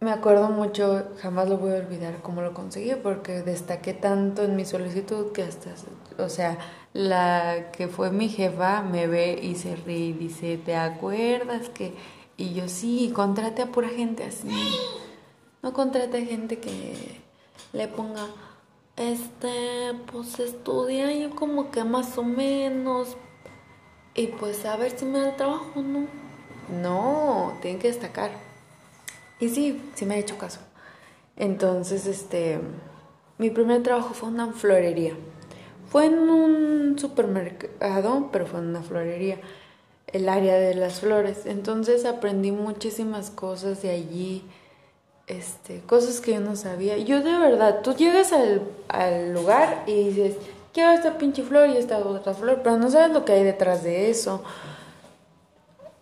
Me acuerdo mucho, jamás lo voy a olvidar cómo lo conseguí, porque destaqué tanto en mi solicitud que hasta, o sea, la que fue mi jefa me ve y se ríe y dice, ¿te acuerdas que? Y yo sí, contrate a pura gente así. No contrate a gente que le ponga, este, pues estudia yo como que más o menos. Y pues a ver si me da trabajo, ¿no? No, tiene que destacar. Y sí, sí me ha hecho caso. Entonces, este, mi primer trabajo fue en una florería. Fue en un supermercado, pero fue en una florería. el área de las flores. Entonces aprendí muchísimas cosas de allí, este, cosas que yo no sabía. Yo de verdad, tú llegas al, al lugar y dices, quiero esta pinche flor y esta otra flor, pero no sabes lo que hay detrás de eso.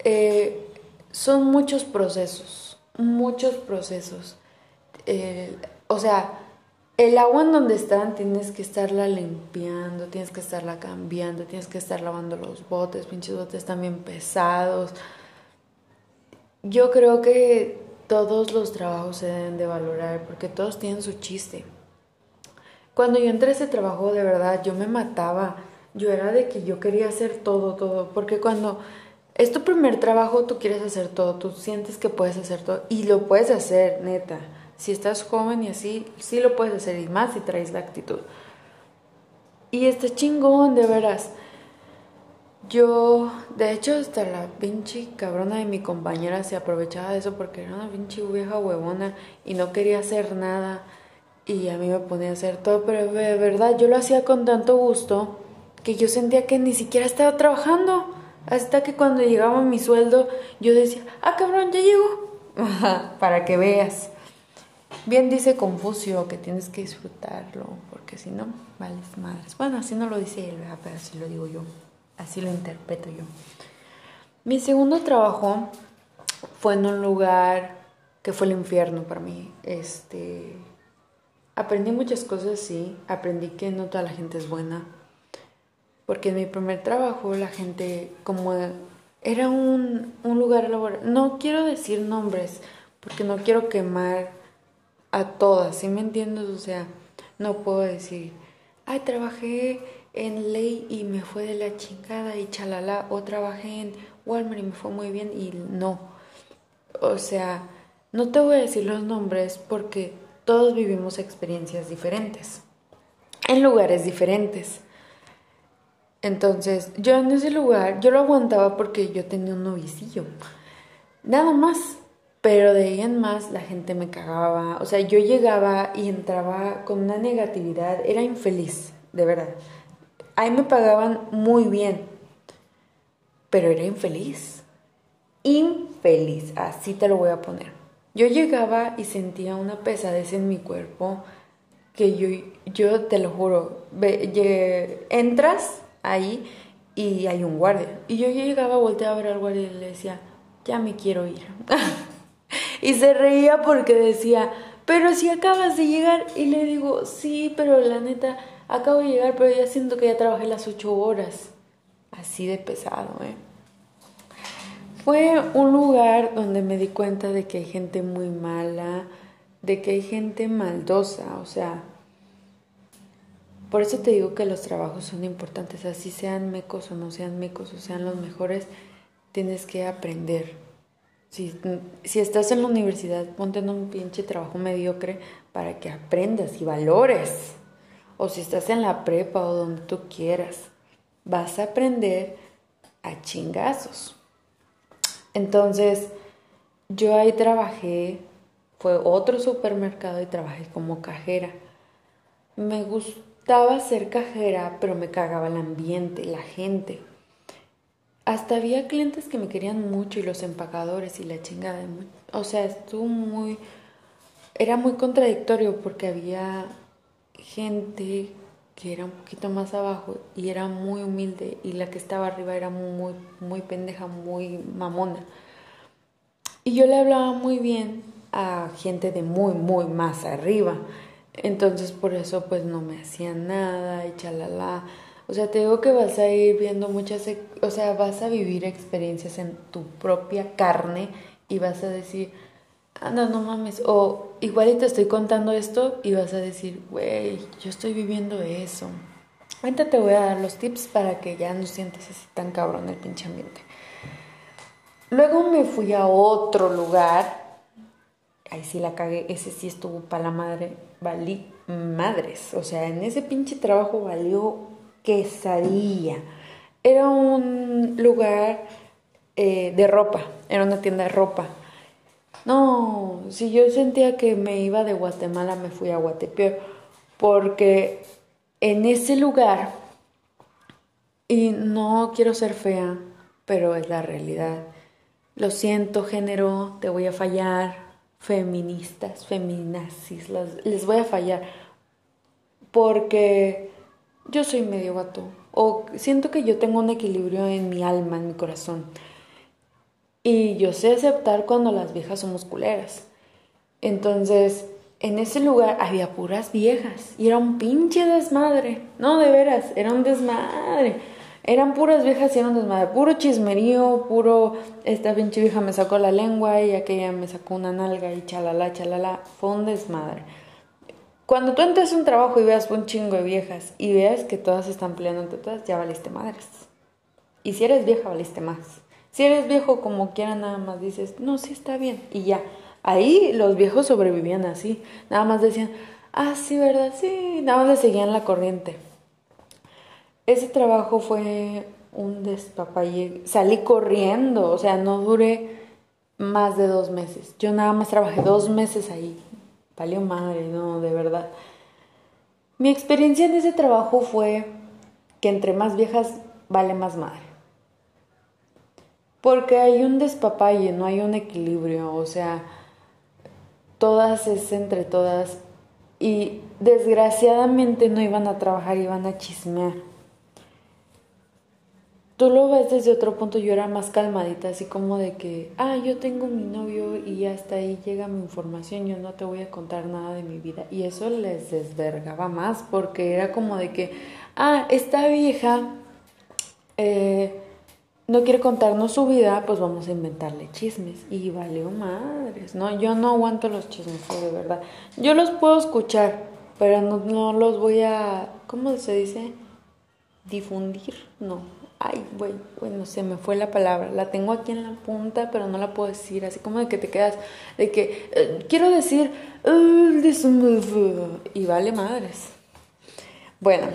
Eh, son muchos procesos, muchos procesos. o sea, el agua en donde están tienes que estarla limpiando, tienes que estarla cambiando, tienes que estar lavando los botes, pinches botes también pesados. Yo creo que todos los trabajos se deben de valorar porque todos tienen su chiste. Cuando yo entré a ese trabajo, de verdad, yo me mataba. Yo era de que yo quería hacer todo, todo. Porque cuando es tu primer trabajo, tú quieres hacer todo. Tú sientes que puedes hacer todo. Y lo puedes hacer, neta. Si estás joven y así, sí lo puedes hacer. Y más si traes la actitud. Y está chingón, de veras. Yo, de hecho, hasta la pinche cabrona de mi compañera se aprovechaba de eso porque era una pinche vieja huevona y no quería hacer nada y a mí me ponía a hacer todo, pero de verdad yo lo hacía con tanto gusto que yo sentía que ni siquiera estaba trabajando. Hasta que cuando llegaba mi sueldo yo decía, ah cabrón, ya llegó. Para que veas. Bien dice Confucio que tienes que disfrutarlo, porque si no, vales madres. Bueno, así no lo dice él, pero así lo digo yo. Así lo interpreto yo. Mi segundo trabajo fue en un lugar que fue el infierno para mí. Este, Aprendí muchas cosas, sí. Aprendí que no toda la gente es buena. Porque en mi primer trabajo la gente, como era un, un lugar laboral, no quiero decir nombres, porque no quiero quemar a todas, ¿sí me entiendes? O sea, no puedo decir, ay, trabajé en ley y me fue de la chingada y chalala, o trabajé en Walmart y me fue muy bien y no. O sea, no te voy a decir los nombres porque todos vivimos experiencias diferentes, en lugares diferentes. Entonces, yo en ese lugar, yo lo aguantaba porque yo tenía un novicillo. Nada más. Pero de ahí en más la gente me cagaba. O sea, yo llegaba y entraba con una negatividad. Era infeliz, de verdad. Ahí me pagaban muy bien. Pero era infeliz. Infeliz. Así te lo voy a poner. Yo llegaba y sentía una pesadez en mi cuerpo que yo, yo te lo juro, entras ahí y hay un guardia. Y yo llegaba, volteaba a ver al guardia y le decía, ya me quiero ir. y se reía porque decía, pero si acabas de llegar. Y le digo, sí, pero la neta, acabo de llegar, pero ya siento que ya trabajé las ocho horas. Así de pesado, ¿eh? Fue un lugar donde me di cuenta de que hay gente muy mala, de que hay gente maldosa, o sea, por eso te digo que los trabajos son importantes, así sean mecos o no sean mecos o sean los mejores, tienes que aprender. Si, si estás en la universidad, ponte en un pinche trabajo mediocre para que aprendas y valores. O si estás en la prepa o donde tú quieras, vas a aprender a chingazos. Entonces, yo ahí trabajé, fue otro supermercado y trabajé como cajera. Me gustaba ser cajera, pero me cagaba el ambiente, la gente. Hasta había clientes que me querían mucho y los empacadores y la chingada. O sea, estuvo muy... Era muy contradictorio porque había gente que era un poquito más abajo y era muy humilde y la que estaba arriba era muy, muy pendeja, muy mamona. Y yo le hablaba muy bien a gente de muy, muy más arriba. Entonces por eso pues no me hacían nada y chalala. O sea, te digo que vas a ir viendo muchas, o sea, vas a vivir experiencias en tu propia carne y vas a decir, anda, no mames. O igual y te estoy contando esto y vas a decir, güey, yo estoy viviendo eso. Ahorita te voy a dar los tips para que ya no sientes así tan cabrón el pinche ambiente. Luego me fui a otro lugar. Ahí sí la cagué. Ese sí estuvo para la madre. Valí madres. O sea, en ese pinche trabajo valió quesadilla. Era un lugar eh, de ropa. Era una tienda de ropa. No, si yo sentía que me iba de Guatemala, me fui a Guatepeor, porque en ese lugar, y no quiero ser fea, pero es la realidad. Lo siento, género, te voy a fallar, feministas, feminazis, les voy a fallar, porque yo soy medio vato, o siento que yo tengo un equilibrio en mi alma, en mi corazón, y yo sé aceptar cuando las viejas son musculeras. Entonces, en ese lugar había puras viejas y era un pinche desmadre. No, de veras, era un desmadre. Eran puras viejas y era un desmadre. Puro chismerío, puro. Esta pinche vieja me sacó la lengua y aquella me sacó una nalga y chalala, chalala. Fue un desmadre. Cuando tú entres a un trabajo y veas un chingo de viejas y veas que todas están peleando entre todas, ya valiste madres. Y si eres vieja, valiste más. Si eres viejo, como quiera, nada más dices, no, sí está bien. Y ya. Ahí los viejos sobrevivían así. Nada más decían, ah, sí, ¿verdad? Sí. Nada más le seguían la corriente. Ese trabajo fue un despapalle. Salí corriendo, o sea, no duré más de dos meses. Yo nada más trabajé dos meses ahí. Valió madre, no, de verdad. Mi experiencia en ese trabajo fue que entre más viejas vale más madre. Porque hay un despapalle, no hay un equilibrio, o sea, todas es entre todas y desgraciadamente no iban a trabajar, iban a chismear. Tú lo ves desde otro punto, yo era más calmadita, así como de que, ah, yo tengo mi novio y hasta ahí llega mi información, yo no te voy a contar nada de mi vida. Y eso les desvergaba más porque era como de que, ah, esta vieja eh, no quiere contarnos su vida, pues vamos a inventarle chismes. Y valió madres, ¿no? Yo no aguanto los chismes, de verdad. Yo los puedo escuchar, pero no, no los voy a, ¿cómo se dice? Difundir, no. Ay, güey, bueno, se me fue la palabra. La tengo aquí en la punta, pero no la puedo decir. Así como de que te quedas, de que eh, quiero decir, y vale madres. Bueno,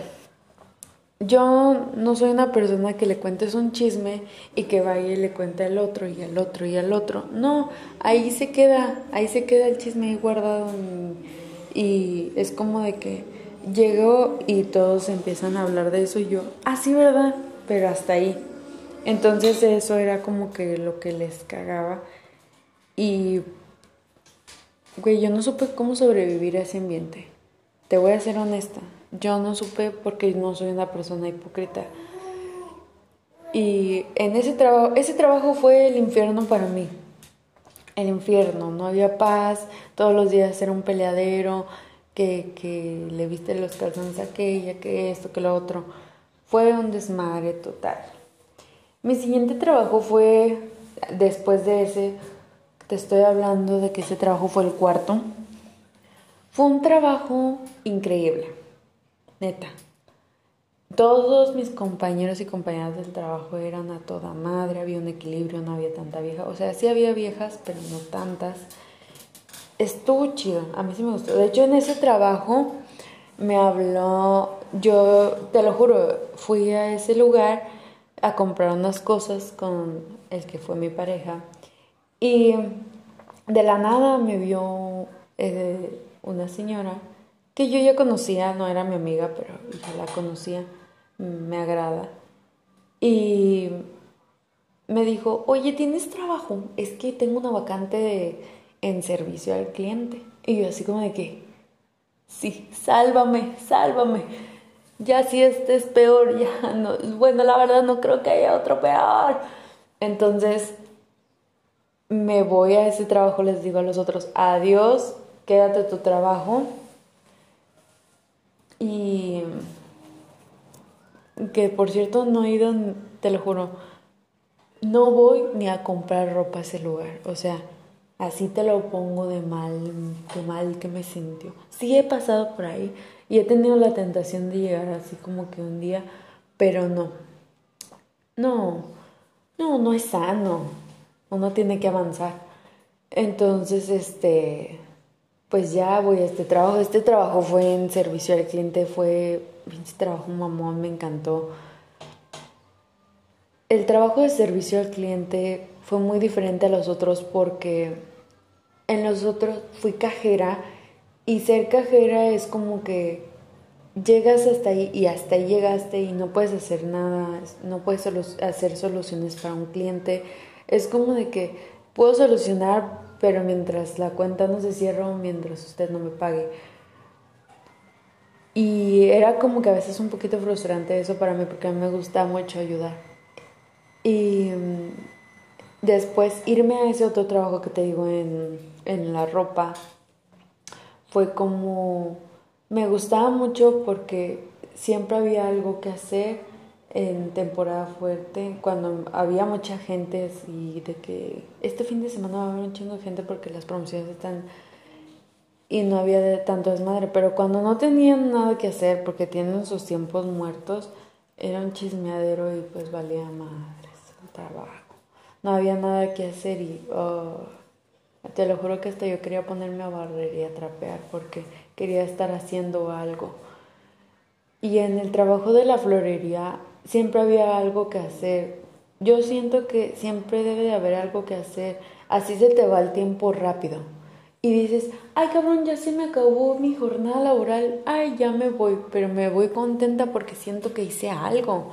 yo no soy una persona que le cuentes un chisme y que vaya y le cuente al otro y al otro y al otro. No, ahí se queda, ahí se queda el chisme guardado y es como de que llego y todos empiezan a hablar de eso y yo, ah, sí, ¿verdad? Pero hasta ahí. Entonces eso era como que lo que les cagaba y, güey, yo no supe cómo sobrevivir a ese ambiente. Te voy a ser honesta yo no supe porque no soy una persona hipócrita. Y en ese trabajo, ese trabajo fue el infierno para mí. El infierno, no había paz, todos los días era un peleadero, que, que le viste los calzones a aquella, que esto, que lo otro. Fue un desmadre total. Mi siguiente trabajo fue, después de ese, te estoy hablando de que ese trabajo fue el cuarto. Fue un trabajo increíble neta. Todos mis compañeros y compañeras del trabajo eran a toda madre, había un equilibrio, no había tanta vieja. O sea, sí había viejas, pero no tantas. Estuvo chido, a mí sí me gustó. De hecho, en ese trabajo me habló, yo te lo juro, fui a ese lugar a comprar unas cosas con el que fue mi pareja y de la nada me vio eh, una señora que yo ya conocía, no era mi amiga, pero ya la conocía, me agrada. Y me dijo, oye, ¿tienes trabajo? Es que tengo una vacante en servicio al cliente. Y yo así como de que, sí, sálvame, sálvame. Ya si este es peor, ya no, bueno, la verdad no creo que haya otro peor. Entonces, me voy a ese trabajo, les digo a los otros, adiós, quédate tu trabajo y que por cierto no he ido, te lo juro, no voy ni a comprar ropa a ese lugar. O sea, así te lo pongo de mal, de mal que me sintió. Sí he pasado por ahí y he tenido la tentación de llegar así como que un día, pero no. No, no, no es sano. Uno tiene que avanzar. Entonces, este, pues ya voy a este trabajo. Este trabajo fue en servicio al cliente, fue, este trabajo mamón, me encantó. El trabajo de servicio al cliente fue muy diferente a los otros porque en los otros fui cajera y ser cajera es como que llegas hasta ahí y hasta ahí llegaste y no puedes hacer nada, no puedes hacer soluciones para un cliente. Es como de que puedo solucionar, pero mientras la cuenta no se cierra o mientras usted no me pague. Y era como que a veces un poquito frustrante eso para mí porque a mí me gusta mucho ayudar. Y mm, después irme a ese otro trabajo que te digo en, en la ropa fue como me gustaba mucho porque siempre había algo que hacer en temporada fuerte, cuando había mucha gente y de que este fin de semana va a haber un chingo de gente porque las promociones están y no había de tanto desmadre, pero cuando no tenían nada que hacer porque tienen sus tiempos muertos, era un chismeadero y pues valía madres el trabajo. No había nada que hacer y oh, te lo juro que hasta yo quería ponerme a barrer y a trapear porque quería estar haciendo algo. Y en el trabajo de la florería siempre había algo que hacer. Yo siento que siempre debe de haber algo que hacer. Así se te va el tiempo rápido. Y dices, ay cabrón, ya se me acabó mi jornada laboral. Ay, ya me voy. Pero me voy contenta porque siento que hice algo.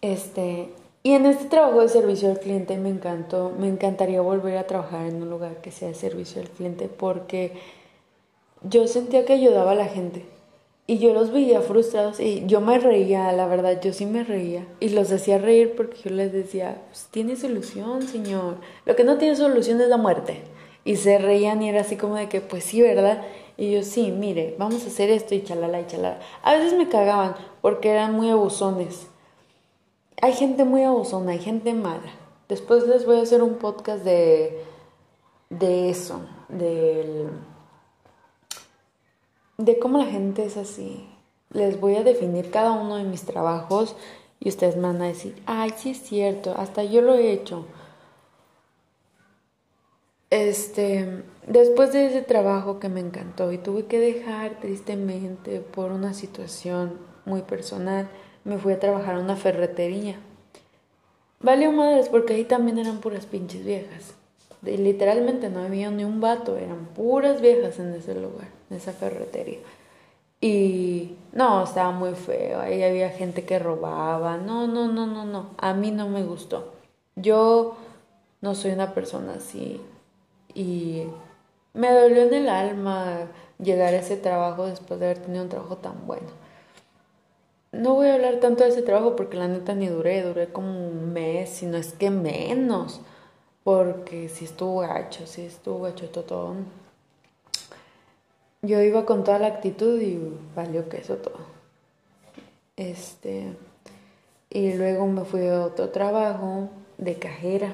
Este, y en este trabajo de servicio al cliente me encantó. Me encantaría volver a trabajar en un lugar que sea de servicio al cliente porque yo sentía que ayudaba a la gente. Y yo los veía frustrados y yo me reía, la verdad, yo sí me reía. Y los hacía reír porque yo les decía, pues tiene solución, señor. Lo que no tiene solución es la muerte. Y se reían y era así como de que, pues sí, ¿verdad? Y yo, sí, mire, vamos a hacer esto y chalala y chalala. A veces me cagaban porque eran muy abusones. Hay gente muy abusona, hay gente mala. Después les voy a hacer un podcast de, de eso, del de cómo la gente es así. Les voy a definir cada uno de mis trabajos y ustedes me van a decir, ay, sí es cierto, hasta yo lo he hecho. Este, después de ese trabajo que me encantó y tuve que dejar tristemente por una situación muy personal, me fui a trabajar a una ferretería. Valió madres porque ahí también eran puras pinches viejas literalmente no había ni un vato, eran puras viejas en ese lugar, en esa ferretería. Y no, estaba muy feo, ahí había gente que robaba, no, no, no, no, no, a mí no me gustó. Yo no soy una persona así y me dolió en el alma llegar a ese trabajo después de haber tenido un trabajo tan bueno. No voy a hablar tanto de ese trabajo porque la neta ni duré, duré como un mes, si no es que menos porque si estuvo gacho, si estuvo gacho todo. Yo iba con toda la actitud y valió que eso todo. Este, y luego me fui a otro trabajo de cajera.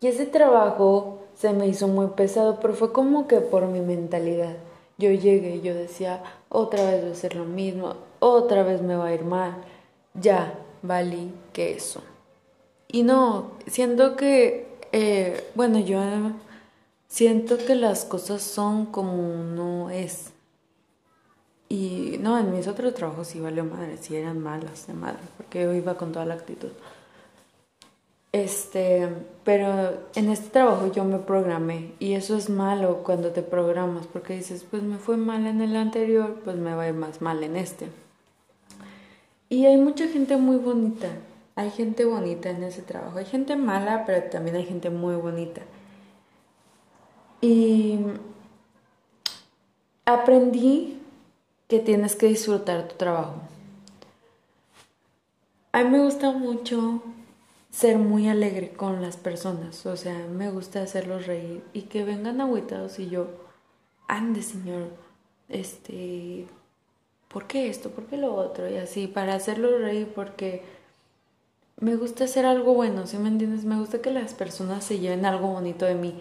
Y ese trabajo se me hizo muy pesado, pero fue como que por mi mentalidad. Yo llegué y yo decía, otra vez voy a hacer lo mismo, otra vez me va a ir mal. Ya, valí que eso. Y no, siento que eh, bueno, yo siento que las cosas son como no es. Y no, en mis otros trabajos sí valió madre, sí eran malas de madre, porque yo iba con toda la actitud. Este, pero en este trabajo yo me programé y eso es malo cuando te programas porque dices, pues me fue mal en el anterior, pues me va a ir más mal en este. Y hay mucha gente muy bonita hay gente bonita en ese trabajo. Hay gente mala, pero también hay gente muy bonita. Y aprendí que tienes que disfrutar tu trabajo. A mí me gusta mucho ser muy alegre con las personas, o sea, me gusta hacerlos reír y que vengan agüitados y yo, ande señor, este, ¿por qué esto? ¿Por qué lo otro? Y así, para hacerlos reír porque me gusta hacer algo bueno, ¿sí me entiendes? Me gusta que las personas se lleven algo bonito de mí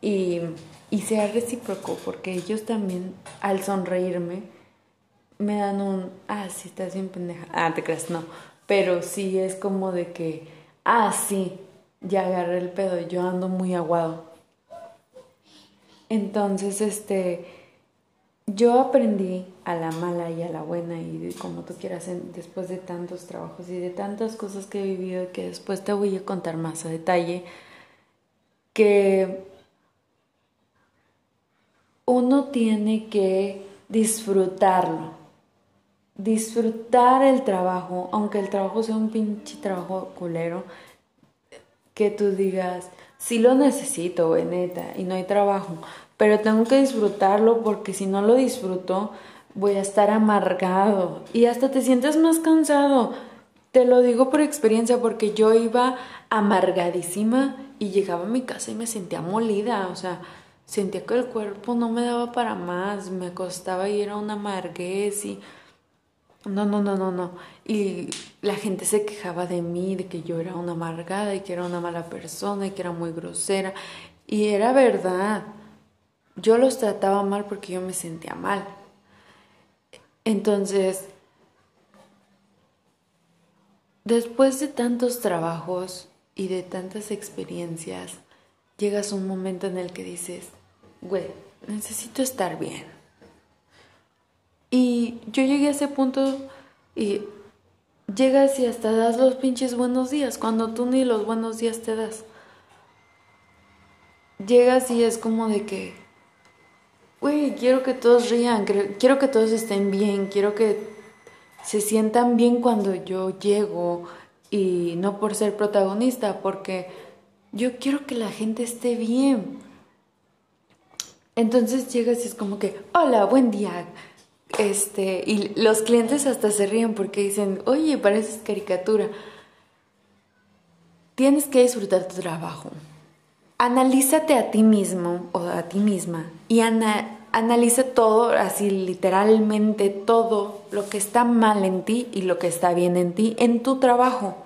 y, y sea recíproco, porque ellos también al sonreírme me dan un, ah, sí, estás bien pendeja. Ah, te creas, no. Pero sí es como de que, ah, sí, ya agarré el pedo, yo ando muy aguado. Entonces, este, yo aprendí a la mala y a la buena y como tú quieras después de tantos trabajos y de tantas cosas que he vivido que después te voy a contar más a detalle que uno tiene que disfrutarlo. Disfrutar el trabajo, aunque el trabajo sea un pinche trabajo culero, que tú digas, sí lo necesito, güey, neta, y no hay trabajo, pero tengo que disfrutarlo porque si no lo disfruto, voy a estar amargado y hasta te sientes más cansado. Te lo digo por experiencia porque yo iba amargadísima y llegaba a mi casa y me sentía molida, o sea, sentía que el cuerpo no me daba para más, me costaba ir a una amarguez y no, no, no, no, no. Y la gente se quejaba de mí, de que yo era una amargada y que era una mala persona y que era muy grosera. Y era verdad. Yo los trataba mal porque yo me sentía mal. Entonces, después de tantos trabajos y de tantas experiencias, llegas a un momento en el que dices, güey, necesito estar bien. Y yo llegué a ese punto y llegas y hasta das los pinches buenos días, cuando tú ni los buenos días te das. Llegas y es como de que, güey, quiero que todos rían, quiero que todos estén bien, quiero que se sientan bien cuando yo llego y no por ser protagonista, porque yo quiero que la gente esté bien. Entonces llegas y es como que, hola, buen día. Este, y los clientes hasta se ríen porque dicen, oye, pareces caricatura. Tienes que disfrutar tu trabajo analízate a ti mismo o a ti misma y analiza todo, así literalmente todo lo que está mal en ti y lo que está bien en ti en tu trabajo.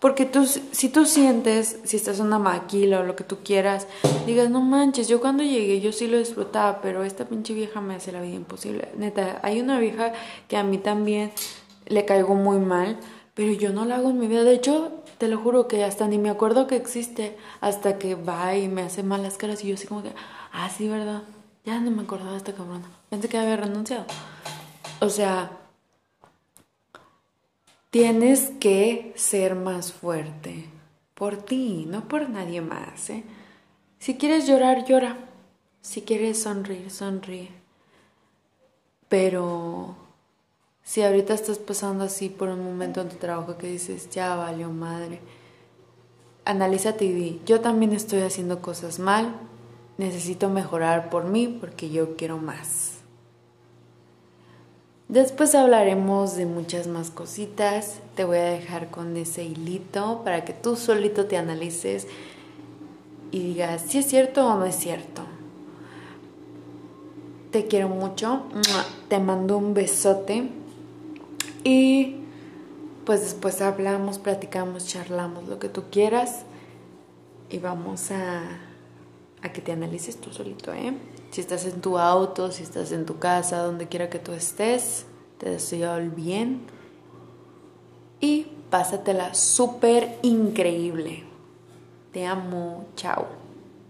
Porque tú, si tú sientes, si estás una maquila o lo que tú quieras, digas, no manches, yo cuando llegué yo sí lo disfrutaba, pero esta pinche vieja me hace la vida imposible. Neta, hay una vieja que a mí también le caigo muy mal, pero yo no la hago en mi vida. De hecho, te lo juro que hasta ni me acuerdo que existe hasta que va y me hace malas caras y yo así como que, ah, sí, ¿verdad? Ya no me acordaba de esta cabrona. Pensé que había renunciado. O sea, tienes que ser más fuerte por ti, no por nadie más. ¿eh? Si quieres llorar, llora. Si quieres sonreír, sonríe. Pero si ahorita estás pasando así por un momento en tu trabajo que dices, ya valió madre, analízate y di, yo también estoy haciendo cosas mal, necesito mejorar por mí porque yo quiero más. Después hablaremos de muchas más cositas. Te voy a dejar con ese hilito para que tú solito te analices y digas si es cierto o no es cierto. Te quiero mucho. Te mando un besote. Y pues después hablamos, platicamos, charlamos, lo que tú quieras. Y vamos a, a que te analices tú solito, ¿eh? Si estás en tu auto, si estás en tu casa, donde quiera que tú estés, te deseo el bien. Y pásatela súper increíble. Te amo. Chao.